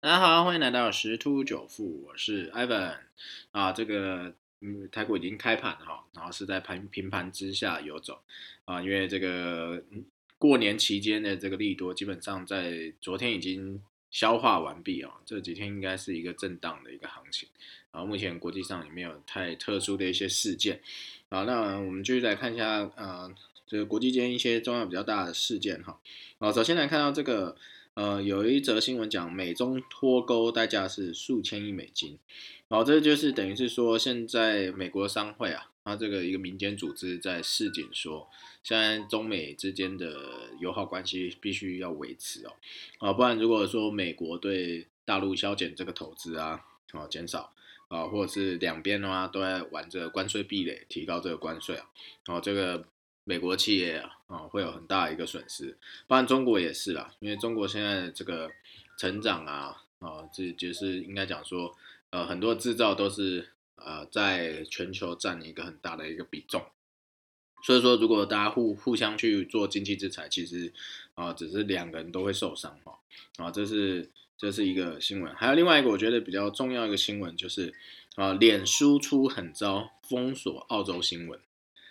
大家好，欢迎来到十突九富，我是 Ivan 啊。这个嗯，台股已经开盘哈，然后是在盘平盘之下游走啊，因为这个过年期间的这个利多，基本上在昨天已经消化完毕啊。这几天应该是一个震荡的一个行情，然后目前国际上也没有太特殊的一些事件啊。那我们继续来看一下呃，这个国际间一些重要比较大的事件哈。啊，首先来看到这个。呃，有一则新闻讲美中脱钩代价是数千亿美金，好，这就是等于是说，现在美国商会啊，它这个一个民间组织在示警说，现在中美之间的友好关系必须要维持哦，啊，不然如果说美国对大陆削减这个投资啊，啊，减少啊，或者是两边的话都在玩这个关税壁垒，提高这个关税啊，然后这个。美国企业啊，啊会有很大一个损失，不然中国也是啦，因为中国现在这个成长啊，啊这就是应该讲说，呃很多制造都是呃在全球占一个很大的一个比重，所以说如果大家互互相去做经济制裁，其实啊只是两个人都会受伤哈，啊这是这是一个新闻，还有另外一个我觉得比较重要一个新闻就是啊脸书出很招封锁澳洲新闻。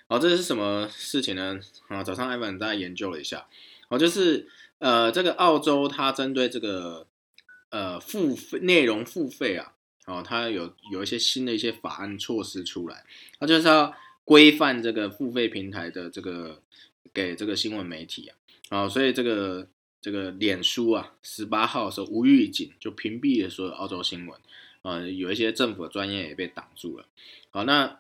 好，这是什么事情呢？啊，早上艾文大家研究了一下，好，就是呃，这个澳洲它针对这个呃付费内容付费啊，哦，它有有一些新的一些法案措施出来，它就是要规范这个付费平台的这个给这个新闻媒体啊，啊，所以这个这个脸书啊，十八号的时候无预警就屏蔽了所有澳洲新闻，啊，有一些政府的专业也被挡住了，好，那。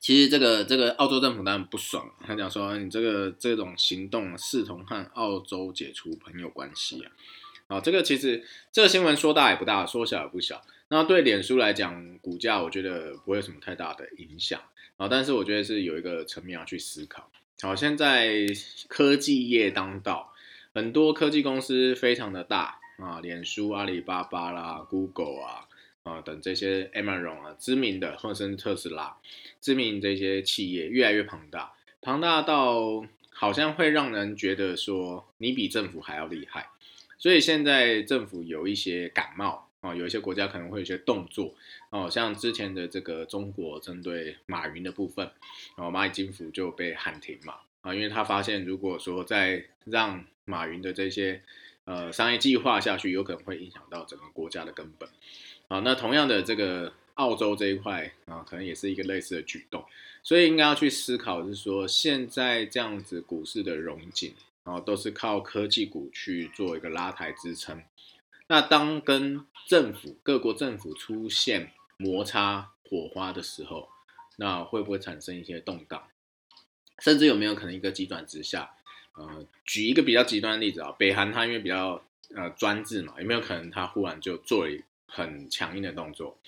其实这个这个澳洲政府当然不爽，他讲说你这个这种行动视同和澳洲解除朋友关系啊，啊，这个其实这个新闻说大也不大，说小也不小。那对脸书来讲，股价我觉得不会有什么太大的影响啊，但是我觉得是有一个层面要去思考。好，现在科技业当道，很多科技公司非常的大啊，脸书、阿里巴巴啦、Google 啊。啊，等这些 Amazon 啊，知名的，或者是特斯拉，知名这些企业越来越庞大，庞大到好像会让人觉得说你比政府还要厉害。所以现在政府有一些感冒啊，有一些国家可能会有一些动作哦，像之前的这个中国针对马云的部分，然后蚂蚁金服就被喊停嘛啊，因为他发现如果说再让马云的这些呃商业计划下去，有可能会影响到整个国家的根本。啊，那同样的这个澳洲这一块啊，可能也是一个类似的举动，所以应该要去思考，是说现在这样子股市的融景啊，都是靠科技股去做一个拉抬支撑。那当跟政府各国政府出现摩擦火花的时候，那会不会产生一些动荡？甚至有没有可能一个急转直下？呃，举一个比较极端的例子啊，北韩它因为比较呃专制嘛，有没有可能它忽然就做了？很强硬的动作，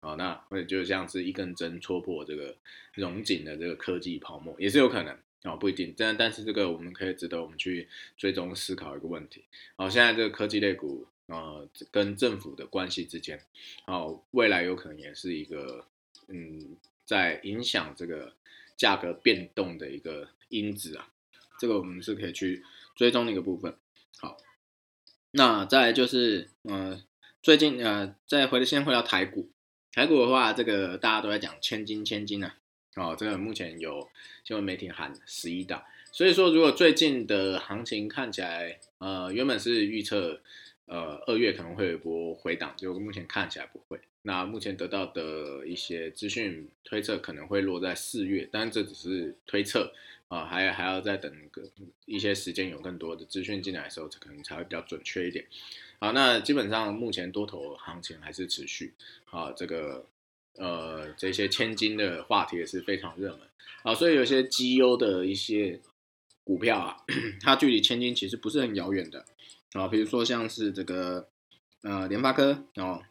啊，那或者就像是一根针戳破这个融紧的这个科技泡沫，也是有可能啊，不一定。但但是这个我们可以值得我们去追踪思考一个问题。好，现在这个科技类股啊，跟政府的关系之间，哦，未来有可能也是一个嗯，在影响这个价格变动的一个因子啊。这个我们是可以去追踪的一个部分。好，那再就是嗯。最近呃，再回先回到台股，台股的话，这个大家都在讲千金千金啊，哦，这个目前有新闻媒体喊十一档，所以说如果最近的行情看起来，呃，原本是预测，呃，二月可能会有一波回档，就目前看起来不会。那目前得到的一些资讯推测可能会落在四月，但这只是推测啊，还还要再等个一些时间，有更多的资讯进来的时候，可能才会比较准确一点。好，那基本上目前多头行情还是持续啊，这个呃这些千金的话题也是非常热门啊，所以有些绩优的一些股票啊，它距离千金其实不是很遥远的啊，比如说像是这个呃联发科哦，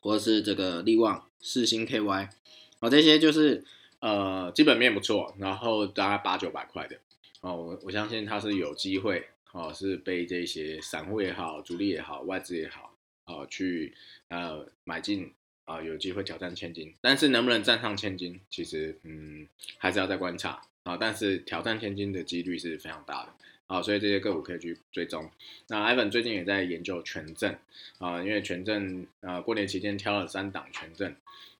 或者是这个力旺、四星 KY 啊，这些就是呃基本面不错，然后大概八九百块的哦，我我相信它是有机会。哦，是被这些散户也好、主力也好、外资也好，哦，去呃买进啊，有机会挑战千金。但是能不能站上千金，其实嗯还是要再观察啊。但是挑战千金的几率是非常大的啊，所以这些个股可以去追踪。那 Ivan 最近也在研究权证啊，因为权证啊，过年期间挑了三档权证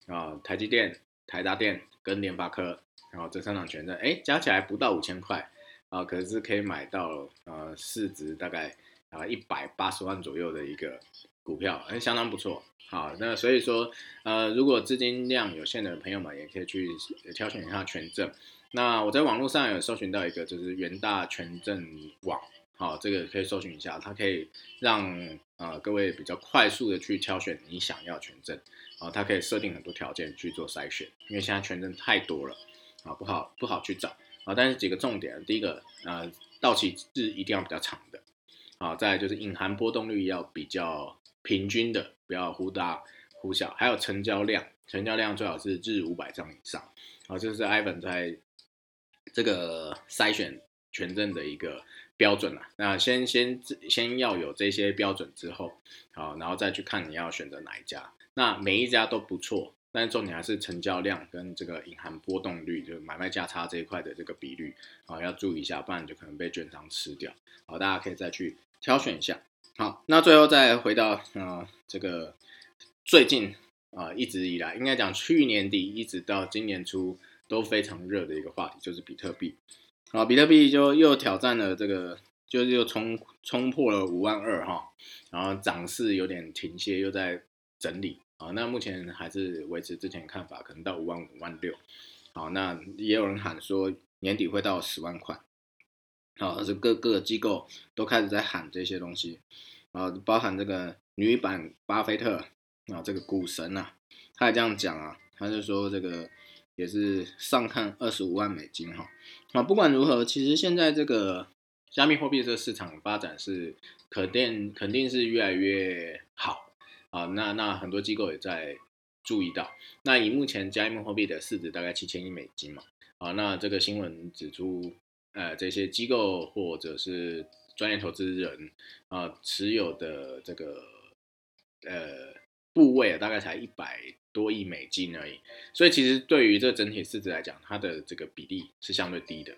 啊，台积电、台达电跟联发科，然后这三档权证，哎，加起来不到五千块啊，可是可以买到呃市值大概啊一百八十万左右的一个股票，还相当不错。好，那所以说呃，如果资金量有限的朋友们，也可以去挑选一下权证。那我在网络上有搜寻到一个，就是元大权证网，好，这个可以搜寻一下，它可以让呃各位比较快速的去挑选你想要权证，啊，它可以设定很多条件去做筛选，因为现在权证太多了，啊，不好不好去找，啊，但是几个重点，第一个，呃，到期日一定要比较长的，啊，再就是隐含波动率要比较平均的，不要忽大忽小，还有成交量，成交量最好是日五百张以上，好，这是 Ivan 在。这个筛选权证的一个标准啊，那先先先要有这些标准之后，好，然后再去看你要选择哪一家。那每一家都不错，但是重点还是成交量跟这个隐含波动率，就是买卖价差这一块的这个比率啊，要注意一下，不然就可能被券商吃掉。好，大家可以再去挑选一下。好，那最后再回到啊，这个最近啊，一直以来应该讲去年底一直到今年初。都非常热的一个话题就是比特币，啊，比特币就又挑战了这个，就是又冲冲破了五万二哈，然后涨势有点停歇，又在整理啊，那目前还是维持之前看法，可能到五万五万六，好，那也有人喊说年底会到十万块，好，是各个机构都开始在喊这些东西，啊，包含这个女版巴菲特啊，这个股神呐，他也这样讲啊，他就说这个。也是上看二十五万美金哈，啊，不管如何，其实现在这个加密货币这个市场发展是肯定肯定是越来越好啊，那那很多机构也在注意到，那以目前加密货币的市值大概七千亿美金嘛，啊，那这个新闻指出，呃，这些机构或者是专业投资人啊持有的这个呃部位，大概才一百。多亿美金而已，所以其实对于这整体市值来讲，它的这个比例是相对低的。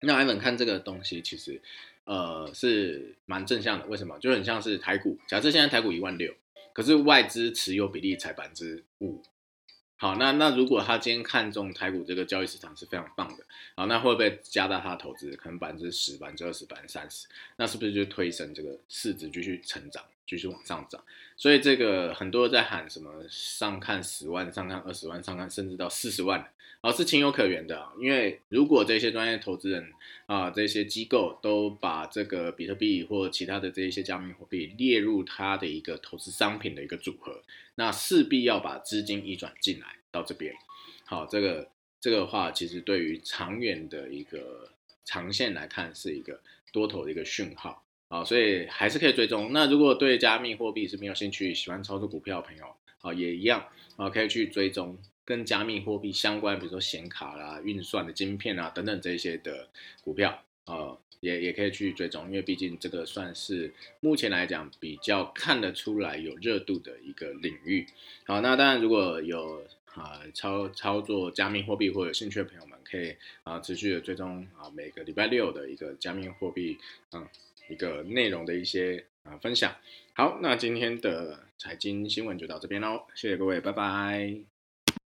那艾文看这个东西，其实呃是蛮正向的。为什么？就很像是台股，假设现在台股一万六，可是外资持有比例才百分之五。好，那那如果他今天看中台股这个交易市场是非常棒的，好，那会不会加大他的投资？可能百分之十、百分之二十、百分之三十，那是不是就推升这个市值继续成长？继续往上涨，所以这个很多在喊什么上看十万、上看二十万、上看甚至到四十万，啊，是情有可原的。因为如果这些专业投资人啊，这些机构都把这个比特币或其他的这一些加密货币列入它的一个投资商品的一个组合，那势必要把资金移转进来到这边。好，这个这个话其实对于长远的一个长线来看，是一个多头的一个讯号。啊，所以还是可以追踪。那如果对加密货币是没有兴趣，喜欢操作股票的朋友，啊，也一样啊，可以去追踪跟加密货币相关，比如说显卡啦、运算的晶片啊等等这些的股票，啊，也也可以去追踪，因为毕竟这个算是目前来讲比较看得出来有热度的一个领域。好，那当然如果有啊操操作加密货币或有兴趣的朋友们，可以啊持续的追踪啊每个礼拜六的一个加密货币，嗯。一个内容的一些啊分享，好，那今天的财经新闻就到这边喽，谢谢各位，拜拜。